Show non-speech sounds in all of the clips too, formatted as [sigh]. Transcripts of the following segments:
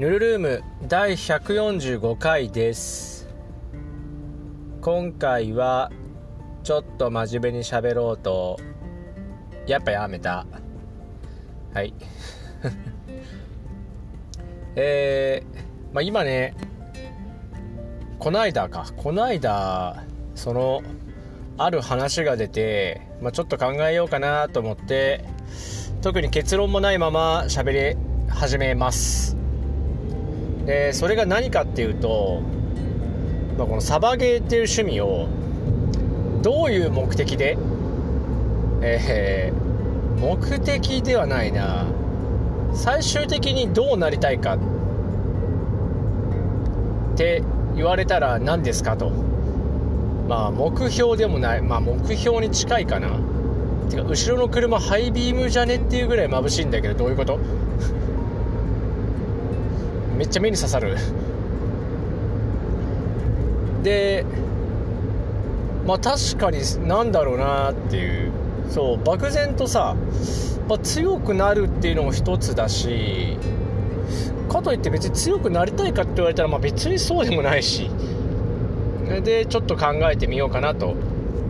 ヌルルーム第145回です。今回はちょっと真面目に喋ろうとやっぱやめた。はい。[laughs] えー、まあ、今ねこないだか。こないだそのある話が出て、まあ、ちょっと考えようかなと思って特に結論もないまま喋り始めます。でそれが何かっていうと、まあ、このサバゲーっていう趣味をどういう目的でえー、目的ではないな。最終的にどうなりたいかって言われたら何ですかと。まあ目標でもない。まあ目標に近いかな。てか後ろの車ハイビームじゃねっていうぐらい眩しいんだけどどういうこと？めっちゃ目に刺さる。でまあ確かになんだろうなっていう。そう漠然とさ、まあ、強くなるっていうのも一つだしかといって別に強くなりたいかって言われたら、まあ、別にそうでもないし。でちょっと考えてみようかなと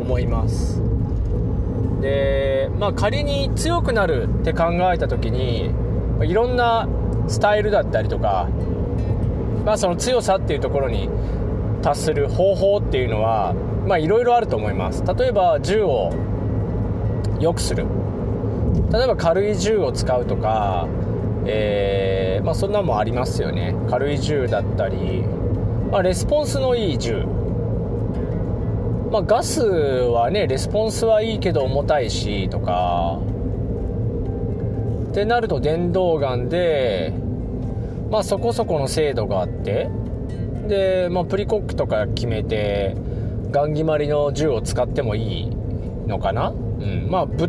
思います。でまあ仮に強くなるって考えた時にいろんなスタイルだったりとか、まあ、その強さっていうところに達する方法っていうのはまあいろいろあると思います。例えば銃を良くする。例えば軽い銃を使うとか、えー、まあ、そんなもありますよね。軽い銃だったり、まあ、レスポンスのいい銃。まあ、ガスはねレスポンスはいいけど重たいしとか。ってなると電動ガンで、まあ、そこそこの精度があってで、まあ、プリコックとか決めてガン決まりの銃を使ってもいいのかな？うん。まあぶ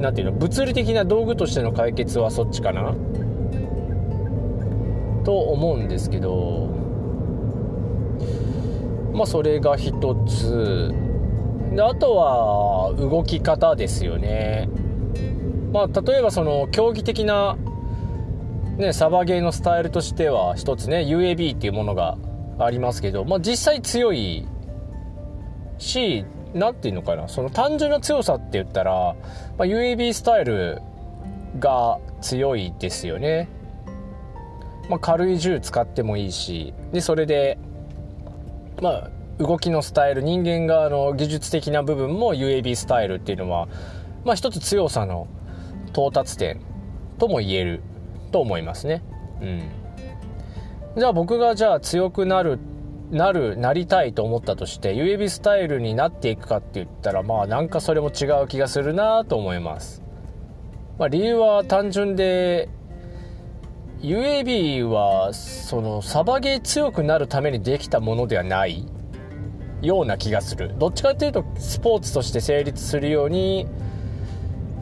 なていうの？物理的な道具としての解決はそっちかな？と思うんですけどまあそれが一つ。であとは動き方ですよね。まあ、例えばその競技的な、ね、サバゲーのスタイルとしては一つね UAB っていうものがありますけど、まあ、実際強いし何て言うのかなその単純な強さって言ったら、まあ、UAB スタイルが強いですよね、まあ、軽い銃使ってもいいしでそれでまあ動きのスタイル人間側の技術的な部分も UAB スタイルっていうのはまあ一つ強さの到達点とも言える。と思いますね。うん。じゃあ僕がじゃあ強くなるなるなりたいと思ったとして UAB スタイルになっていくかって言ったらまあなんかそれも違う気がするなと思います、まあ、理由は単純で UAB はそのサバゲー強くなるためにできたものではないような気がする。どっちかっていうとスポーツとして成立するように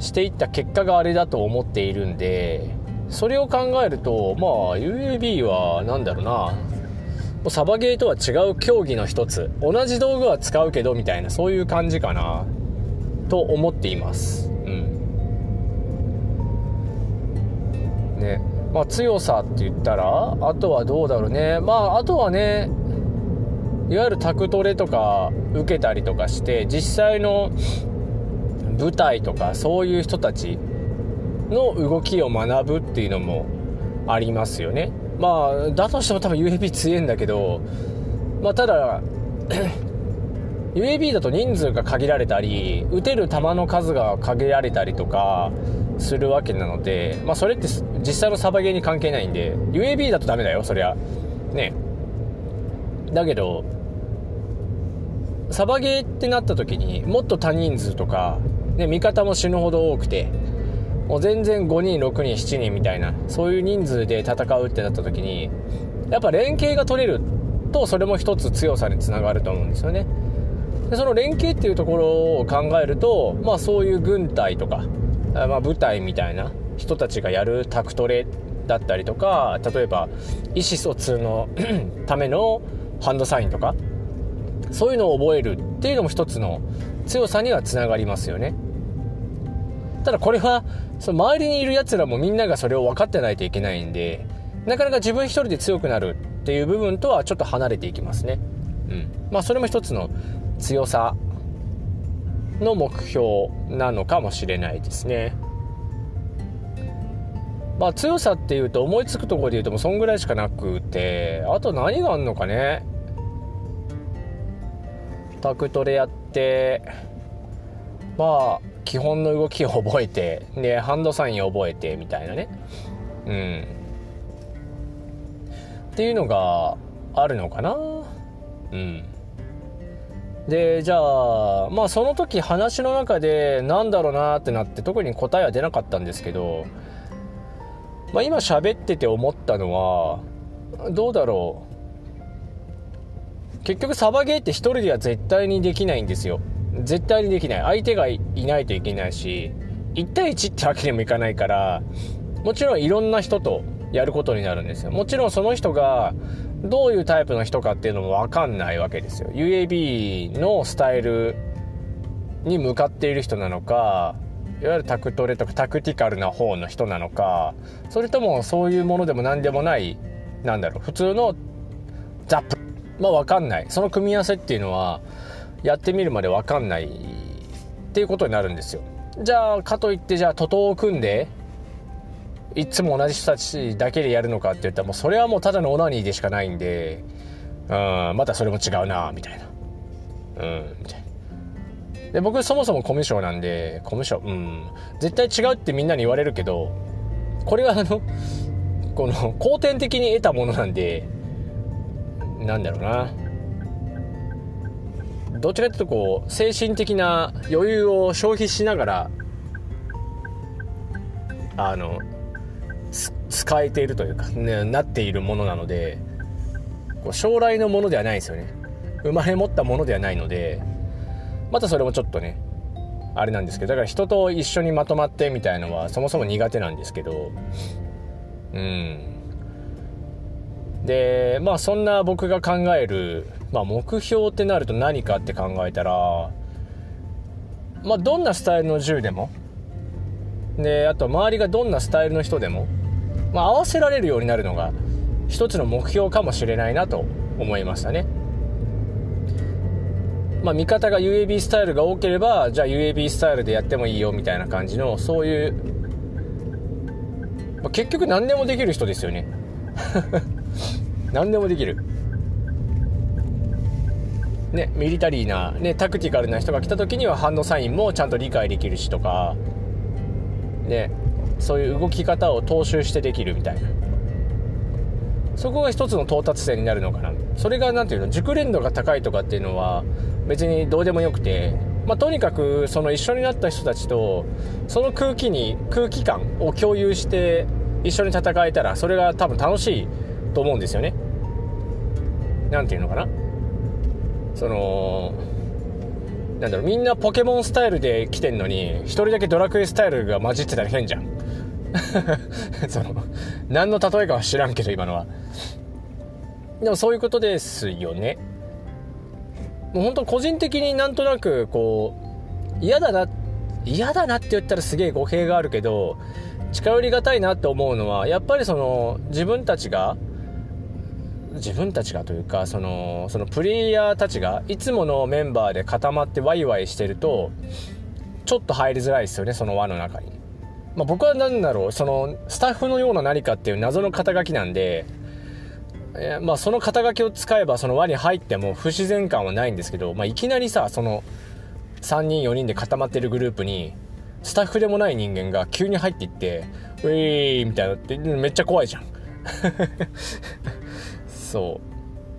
していった結果があれだと思っているんでそれを考えるとまあ UAB は何だろうな。サバゲーとは違う競技の一つ。同じ道具は使うけどみたいなそういう感じかな。と思っています。うん。ね。まあ強さって言ったらあとはどうだろうね。まああとはねいわゆるタクトレとか受けたりとかして実際の舞台とかそういう人たちの動きを学ぶっていうのもありますよね。まあだとしても多分 UAB 強いんだけどまあただ [clears throat] UAB だと人数が限られたり撃てる弾の数が限られたりとかするわけなので、まあ、それって実際のサバゲーに関係ないんで UAB だとダメだよそりゃ。ね。だけどサバゲーってなった時にもっと多人数とかで味方も死ぬほど多くてもう全然5人6人7人みたいなそういう人数で戦うってなった時にやっぱ連携が取れるとそれも一つ強さにつながると思うんですよね。でその連携っていうところを考えると、まあ、そういう軍隊とか、まあ、部隊みたいな人たちがやるタクトレだったりとか例えば意思疎通の [clears throat] ためのハンドサインとかそういうのを覚えるっていうのも一つの強さにはつながりますよね。ただこれはその周りにいるやつらもみんながそれを分かってないといけないんでなかなか自分一人で強くなるっていう部分とはちょっと離れていきますね。うん。まあそれも一つの強さの目標なのかもしれないですね。まあ強さっていうと思いつくところで言うともうそんぐらいしかなくてあと何があんのかね。タクトレやってまあ基本の動きを覚えてでハンドサイン覚えてみたいなね。うん。っていうのがあるのかな。うん。でじゃあまあその時話の中でなんだろうなってなって特に答えは出なかったんですけど、まあ、今喋ってて思ったのはどうだろう。結局サバゲーって一人では絶対にできないんですよ。絶対にできない。相手がいないといけないし1対1ってわけにもいかないからもちろんいろんな人とやることになるんですよ。もちろんその人がどういうタイプの人かっていうのも分かんないわけですよ。UAB のスタイルに向かっている人なのかいわゆるタクトレとかタクティカルな方の人なのかそれともそういうものでも何でもないなんだろう普通のザップ。まあ分かんない。その組み合わせっていうのはやってみるまで分かんないっていうことになるんですよ。じゃあかといってじゃあ徒党を組んでいつも同じ人たちだけでやるのかって言ったらもうそれはもうただのオナニーでしかないんでうんまたそれも違うなみたいな。うんみたいな。で僕そもそもコミュ障なんでコミュ障うん。絶対違うってみんなに言われるけどこれはあのこの後天的に得たものなんでなんだろうな。どちらかというとこう精神的な余裕を消費しながらあの使えているというか、ね、なっているものなのでこう将来のものではないですよね。生まれ持ったものではないのでまたそれもちょっとねあれなんですけどだから人と一緒にまとまってみたいのはそもそも苦手なんですけどうん。でまあそんな僕が考える、まあ、目標ってなると何かって考えたらまあどんなスタイルの銃でもであと周りがどんなスタイルの人でもまあ、合わせられるようになるのが一つの目標かもしれないなと思いましたね。まあ、見方が UAB スタイルが多ければじゃあ UAB スタイルでやってもいいよみたいな感じのそういう、まあ、結局何でもできる人ですよね [laughs] 何でもできるねミリタリーな、ね、タクティカルな人が来た時にはハンドサインもちゃんと理解できるしとかねそういう動き方を踏襲してできるみたいな。そこが一つの到達点になるのかな。それが何ていうの熟練度が高いとかっていうのは別にどうでもよくて、まあ、とにかくその一緒になった人たちとその空気に空気感を共有して一緒に戦えたらそれが多分楽しいと思うんですよね。何ていうのかな。そのなんだろうみんなポケモンスタイルで来てんのに1人だけドラクエスタイルが混じってたら変じゃん。[laughs] その何の例えかは知らんけど今のは。でもそういうことですよね。もう本当個人的になんとなくこう嫌だな嫌だなって言ったらすげえ語弊があるけど近寄りがたいなって思うのはやっぱりその自分たちが自分たちがというかそのそのプレイヤーたちがいつものメンバーで固まってワイワイしてるとちょっと入りづらいですよねその輪の中にまあ、僕は何だろうそのスタッフのような何かっていう謎の肩書きなんで、え、まあ、その肩書きを使えばその輪に入っても不自然感はないんですけど、まあ、いきなりさその3人4人で固まってるグループにスタッフでもない人間が急に入っていって「ウェーイ!」みたいなってめっちゃ怖いじゃん [laughs] そ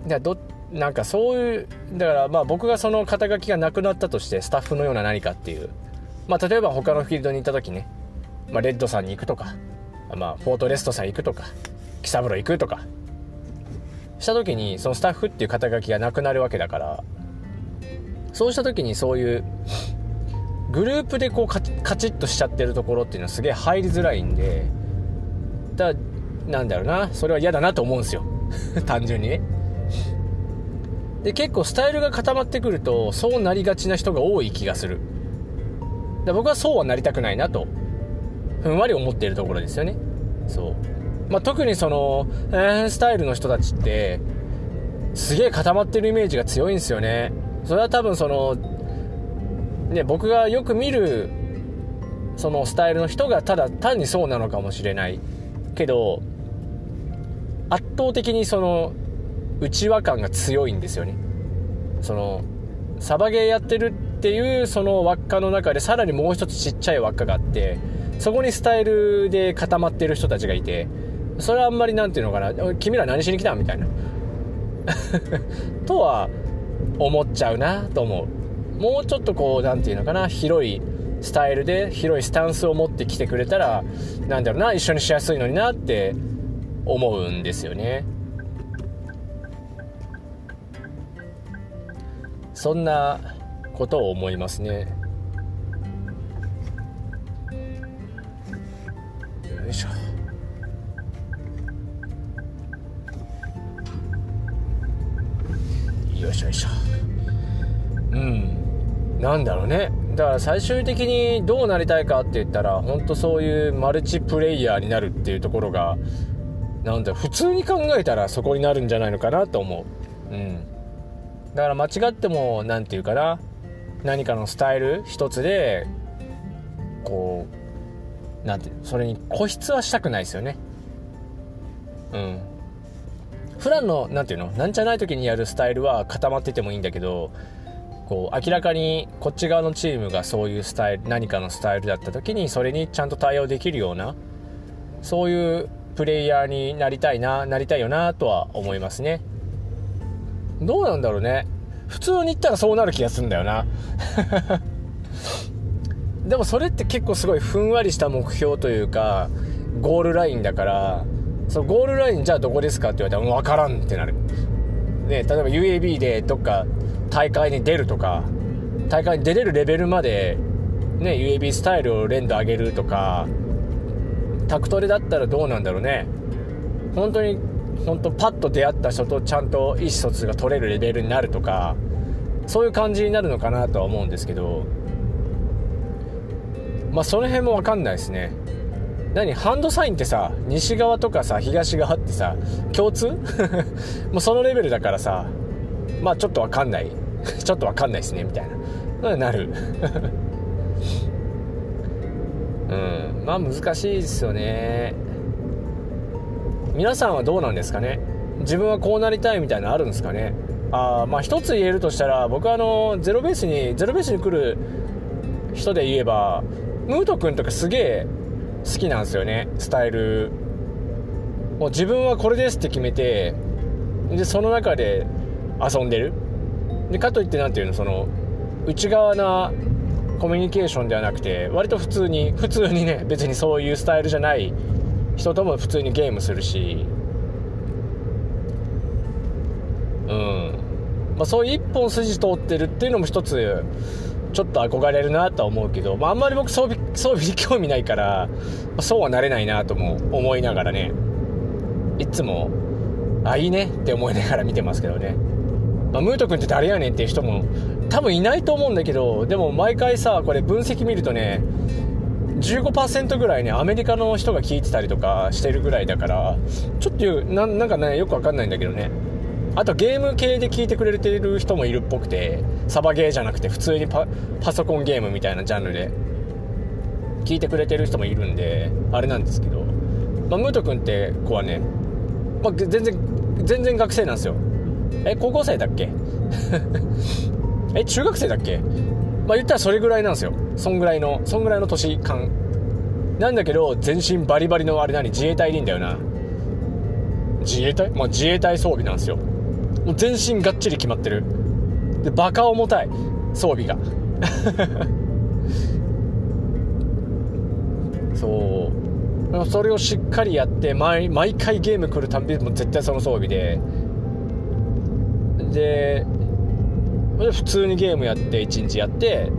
う。だどなんかそういうだからまあ僕がその肩書きがなくなったとしてスタッフのような何かっていう。まあ例えば他のフィールドに行った時ね。まあ、レッドさんに行くとか、まあ、フォートレストさん行くとか。喜三郎行くとか。した時にそのスタッフっていう肩書きがなくなるわけだから。そうした時にそういうグループでこうカチッとしちゃってるところっていうのはすげえ入りづらいんで。だなんだろうな。それは嫌だなと思うんですよ。[laughs] 単純に。ねで結構スタイルが固まってくるとそうなりがちな人が多い気がする。で僕はそうはなりたくないなとふんわり思っているところですよね。そう。まあ、特にその、えー、スタイルの人たちってすげえ固まってるイメージが強いんですよね。それは多分そのね僕がよく見るそのスタイルの人がただ単にそうなのかもしれないけど圧倒的にその内輪感が強いんですよね。そのサバゲーやってるっていうその輪っかの中でさらにもう一つちっちゃい輪っかがあってそこにスタイルで固まってる人たちがいてそれはあんまり何て言うのかな君ら何しに来たみたいな。[laughs] とは思っちゃうなと思う。もうちょっとこう何て言うのかな広いスタイルで広いスタンスを持ってきてくれたらなんだろうな一緒にしやすいのになって思うんですよね。そんなことを思いますね。よいしょ。よいしょよいしょ。うん。なんだろうね。だから最終的にどうなりたいかって言ったら本当そういうマルチプレイヤーになるっていうところがなんだ普通に考えたらそこになるんじゃないのかなと思う。うん。だから間違っても何て言うかな。何かのスタイル一つでこうなんてそれに固執はしたくないですよね。うん。普段の何て言うのなんじゃない時にやるスタイルは固まっててもいいんだけどこう明らかにこっち側のチームがそういうスタイル何かのスタイルだった時にそれにちゃんと対応できるようなそういうプレイヤーになりたいななりたいよなとは思いますね。どうなんだろうね。普通に言ったらそうなる気がするんだよな。[laughs] でもそれって結構すごいふんわりした目標というかゴールラインだからそのゴールラインじゃあどこですかって言われたら分からんってなる。ね例えば UAB でどっか大会に出るとか大会に出れるレベルまでね UAB スタイルを連打上げるとかタクトレだったらどうなんだろうね。本当に本当パッと出会った人とちゃんと意思疎通が取れるレベルになるとかそういう感じになるのかなとは思うんですけどまあその辺も分かんないですね。何？ハンドサインってさ西側とかさ東側ってさ共通？[laughs] もうそのレベルだからさまあちょっと分かんない。[laughs] ちょっと分かんないですねみたいな。なる。[laughs] うん。まあ難しいですよね。皆さんはどうなんですかね？自分はこうなりたいみたいなのあるんですかね？あまあ一つ言えるとしたら僕はあのゼロベースにゼロベースに来る人で言えばムート君とかすげえ好きなんですよね？スタイル。もう自分はこれですって決めてでその中で遊んでる。でかといって何ていうの？その内側なコミュニケーションではなくて割と普通に普通にね別にそういうスタイルじゃない人とも普通にゲームするし。うん。まあ、そういう一本筋通ってるっていうのも一つちょっと憧れるなとは思うけど、まあ、あんまり僕装備装備に興味ないから、ま、そうはなれないなとも思いながらねいつもあいいねって思いながら見てますけどね、まあ、ムート君って誰やねんっていう人も多分いないと思うんだけどでも毎回さこれ分析見るとね15%ぐらいねアメリカの人が聞いてたりとかしてるぐらいだからちょっとななんかねよくわかんないんだけどね。あとゲーム系で聞いてくれてる人もいるっぽくてサバゲーじゃなくて普通にパソコンゲームみたいなジャンルで聞いてくれてる人もいるんであれなんですけど、まあ、ムート君って子はね、まあ、全然全然学生なんですよ。え高校生だっけ？え中学生だっけ？まあ言ったらそれぐらいなんですよ。そんぐらいのそんぐらいの年間。なんだけど全身バリバリのあれ何？自衛隊でいいんだよな。自衛隊？まあ自衛隊装備なんですよ。もう全身がっちり決まってる。でバカ重たい。装備が。[laughs] そう。それをしっかりやって毎毎回ゲーム来るたんびも絶対その装備で。で普通にゲームやって1日やって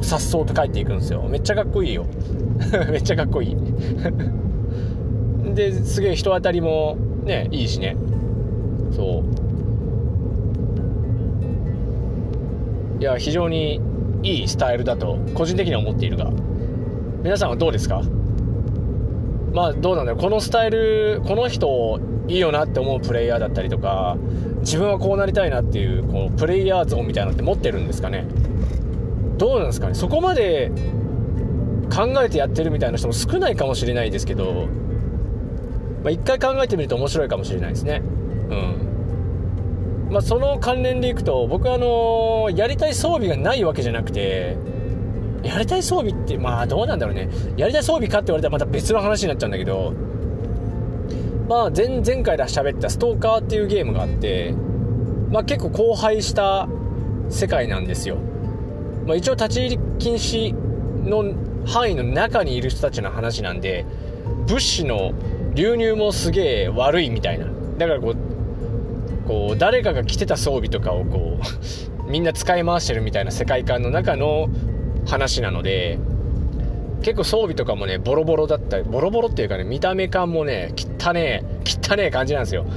さっそうと帰っていくんですよ。めっちゃかっこいいよ。[laughs] めっちゃかっこいい。ですげえ人当たりもねいいしね。そう。いや非常にいいスタイルだと個人的には思っているが。皆さんはどうですか？まあどうなんだろう。このスタイルこの人いいよなって思うプレイヤーだったりとか自分はこうなりたいなっていうこうプレイヤー像みたいなのって持ってるんですかね？どうなんですかね？そこまで考えてやってるみたいな人も少ないかもしれないですけど、まあ、一回考えてみると面白いかもしれないですね。うん。まあその関連でいくと僕はあのやりたい装備がないわけじゃなくてやりたい装備ってまあどうなんだろうね。やりたい装備かって言われたらまた別の話になっちゃうんだけどまあ前前回で喋ったストーカーっていうゲームがあってまあ結構荒廃した世界なんですよ、まあ、一応立ち入り禁止の範囲の中にいる人たちの話なんで物資の流入もすげえ悪いみたいな。だからこうこう誰かが着てた装備とかをこう [laughs] みんな使い回してるみたいな世界観の中の話なので結構装備とかもねボロボロだったりボロボロっていうかね見た目感もね汚ねえ汚ねえ感じなんですよ。[laughs]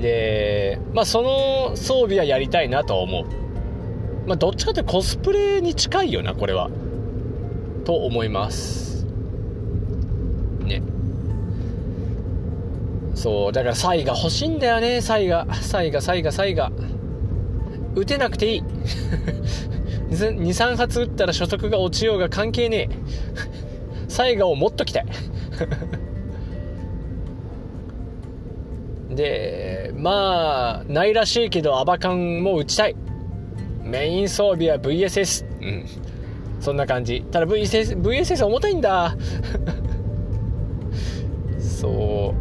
でまあその装備はやりたいなと思う。まあどっちかってコスプレに近いよなこれは。と思います。ね。そうだからサイが欲しいんだよねサイが。サイがサイがサイが。打てなくていい。[laughs] 23発撃ったら初速が落ちようが関係ねえ。サイガをもっときたい。でまあないらしいけどアバカンも撃ちたい。メイン装備は VSS うん。そんな感じ。ただ VSS, VSS 重たいんだ。[laughs] そ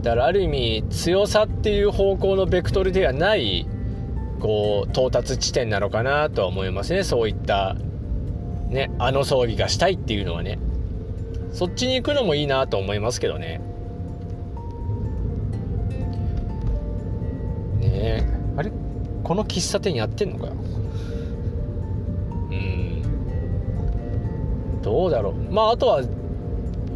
う。だからある意味強さっていう方向のベクトルではない。こう到達地点なのかなとは思いますね。そういったねあの装備がしたいっていうのはね。そっちに行くのもいいなと思いますけどね。ねあれ？この喫茶店やってんのか？うん。どうだろう。まああとは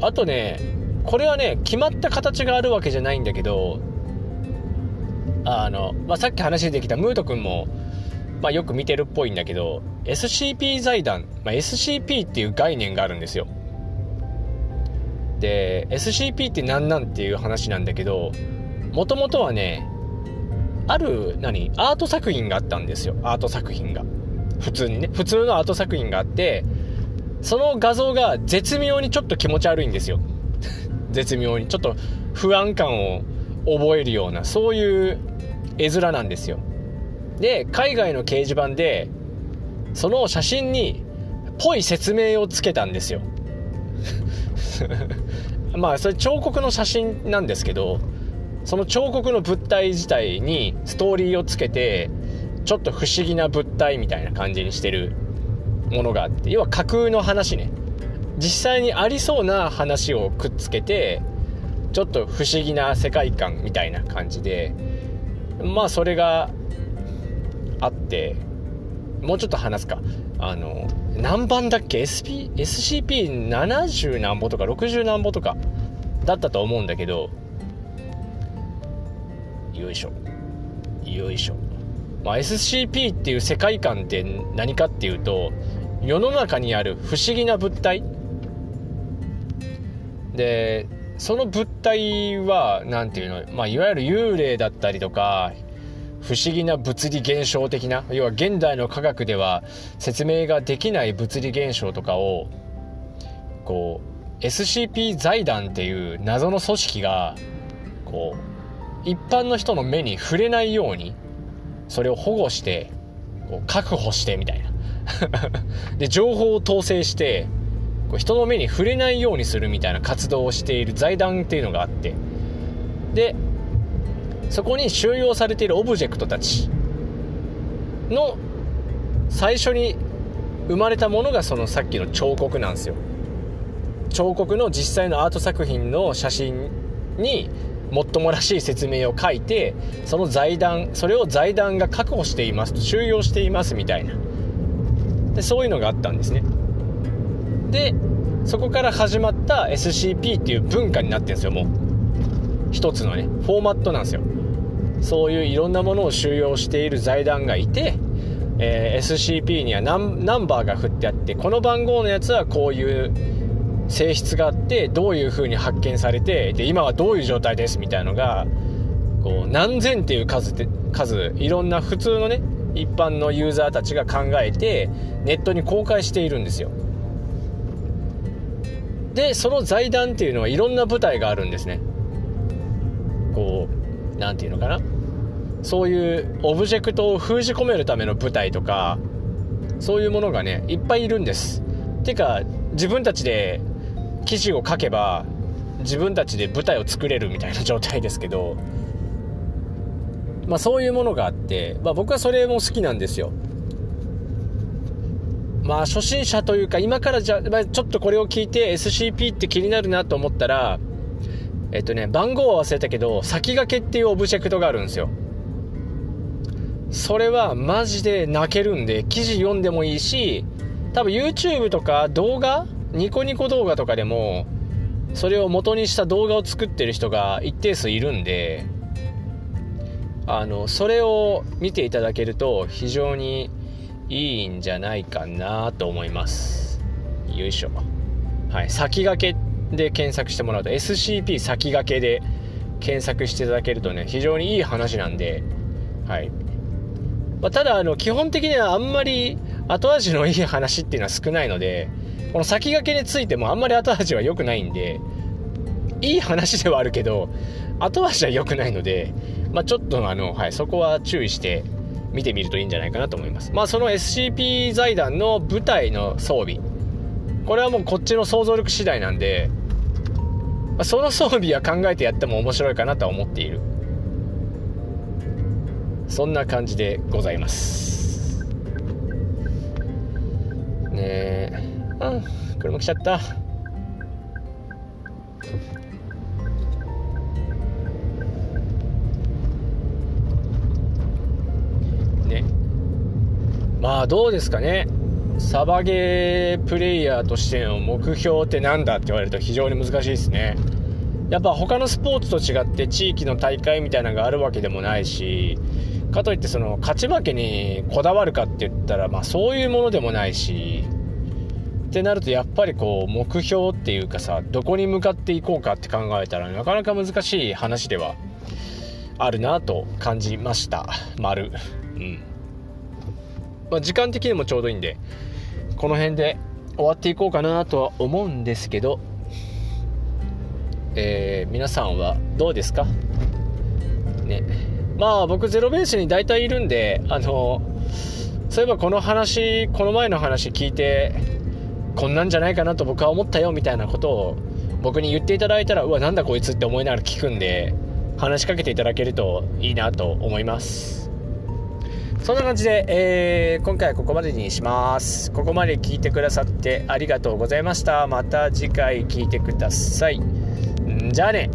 あとねこれはね決まった形があるわけじゃないんだけどあの、まあ、さっき話できたムート君も、まあ、よく見てるっぽいんだけど SCP 財団、まあ、SCP っていう概念があるんですよ。で SCP って何なんっていう話なんだけどもともとはねある何アート作品があったんですよ。アート作品が。普通にね。普通のアート作品があってその画像が絶妙にちょっと気持ち悪いんですよ。[laughs] 絶妙に。ちょっと不安感を覚えるようなそういう絵面なんですよ。で海外の掲示板でその写真にぽい説明をつけたんですよ。[laughs] まあそれ彫刻の写真なんですけどその彫刻の物体自体にストーリーをつけてちょっと不思議な物体みたいな感じにしてるものがあって要は架空の話ね。実際にありそうな話をくっつけてちょっと不思議な世界観みたいな感じでまあそれがあってもうちょっと話すか。あの何番だっけ？SP SCP-70 何ぼとか60何ぼとかだったと思うんだけどよいしょ。よいしょ、まあ、SCP っていう世界観って何かっていうと世の中にある不思議な物体。でその物体は何ていうの、まあ、いわゆる幽霊だったりとか不思議な物理現象的な要は現代の科学では説明ができない物理現象とかをこう SCP 財団っていう謎の組織がこう一般の人の目に触れないようにそれを保護してこう確保してみたいな。[laughs] で情報を統制してこう人の目に触れないようにするみたいな活動をしている財団っていうのがあって。でそこに収容されているオブジェクトたちの最初に生まれたものがそのさっきの彫刻なんですよ。彫刻の実際のアート作品の写真にもっともらしい説明を書いてその財団それを財団が確保しています収容していますみたいな。でそういうのがあったんですね。でそこから始まった SCP っていう文化になってるんですよもう。一つのねフォーマットなんですよ。そういういろんなものを収容している財団がいてえー、SCP にはナンバーが振ってあってこの番号のやつはこういう性質があってどういう風に発見されてで今はどういう状態ですみたいのがこう何千っていう数で数いろんな普通のね一般のユーザーたちが考えてネットに公開しているんですよ。でその財団っていうのはいろんな部隊があるんですね。こう何て言うのかな。そういうオブジェクトを封じ込めるための部隊とかそういうものがねいっぱいいるんです。てか自分たちで記事を書けば自分たちで舞台を作れるみたいな状態ですけど、まあ、そういうものがあって、まあ、僕はそれも好きなんですよ。まあ初心者というか今からじゃ、まあ、ちょっとこれを聞いて SCP って気になるなと思ったらえっとね番号は忘れたけど先駆けっていうオブジェクトがあるんですよ。それはマジで泣けるんで記事読んでもいいし多分 YouTube とか動画ニコニコ動画とかでもそれを元にした動画を作ってる人が一定数いるんであのそれを見ていただけると非常にいいんじゃないかなと思います。よいしょ。はい。先駆けで検索してもらうと SCP 先駆けで検索していただけるとね非常にいい話なんではい、まあ、ただあの基本的にはあんまり後味のいい話っていうのは少ないのでこの先駆けについてもあんまり後味は良くないんでいい話ではあるけど後味は良くないので、まあ、ちょっとあの、はい、そこは注意して見てみるといいんじゃないかなと思います。まあその SCP 財団の舞台の装備。これはもうこっちの想像力次第なんで、ま、その装備は考えてやっても面白いかなとは思っている。そんな感じでございます。ねえ。あ車来ちゃった。まあどうですかね。サバゲープレイヤーとしての目標って何だって言われると非常に難しいですね。やっぱ他のスポーツと違って地域の大会みたいなのがあるわけでもないしかといってその勝ち負けにこだわるかって言ったらまあそういうものでもないしってなるとやっぱりこう目標っていうかさどこに向かっていこうかって考えたらなかなか難しい話ではあるなと感じました。丸。うん。まあ、時間的にもちょうどいいんでこの辺で終わっていこうかなとは思うんですけどえー、皆さんはどうですか？ね。まあ僕ゼロベースに大体いるんであのそういえばこの話この前の話聞いてこんなんじゃないかなと僕は思ったよみたいなことを僕に言っていただいたらうわなんだこいつって思いながら聞くんで話しかけていただけるといいなと思います。そんな感じで、えー、今回はここまでにします。ここまで聞いてくださってありがとうございました。また次回聞いてください。じゃあね。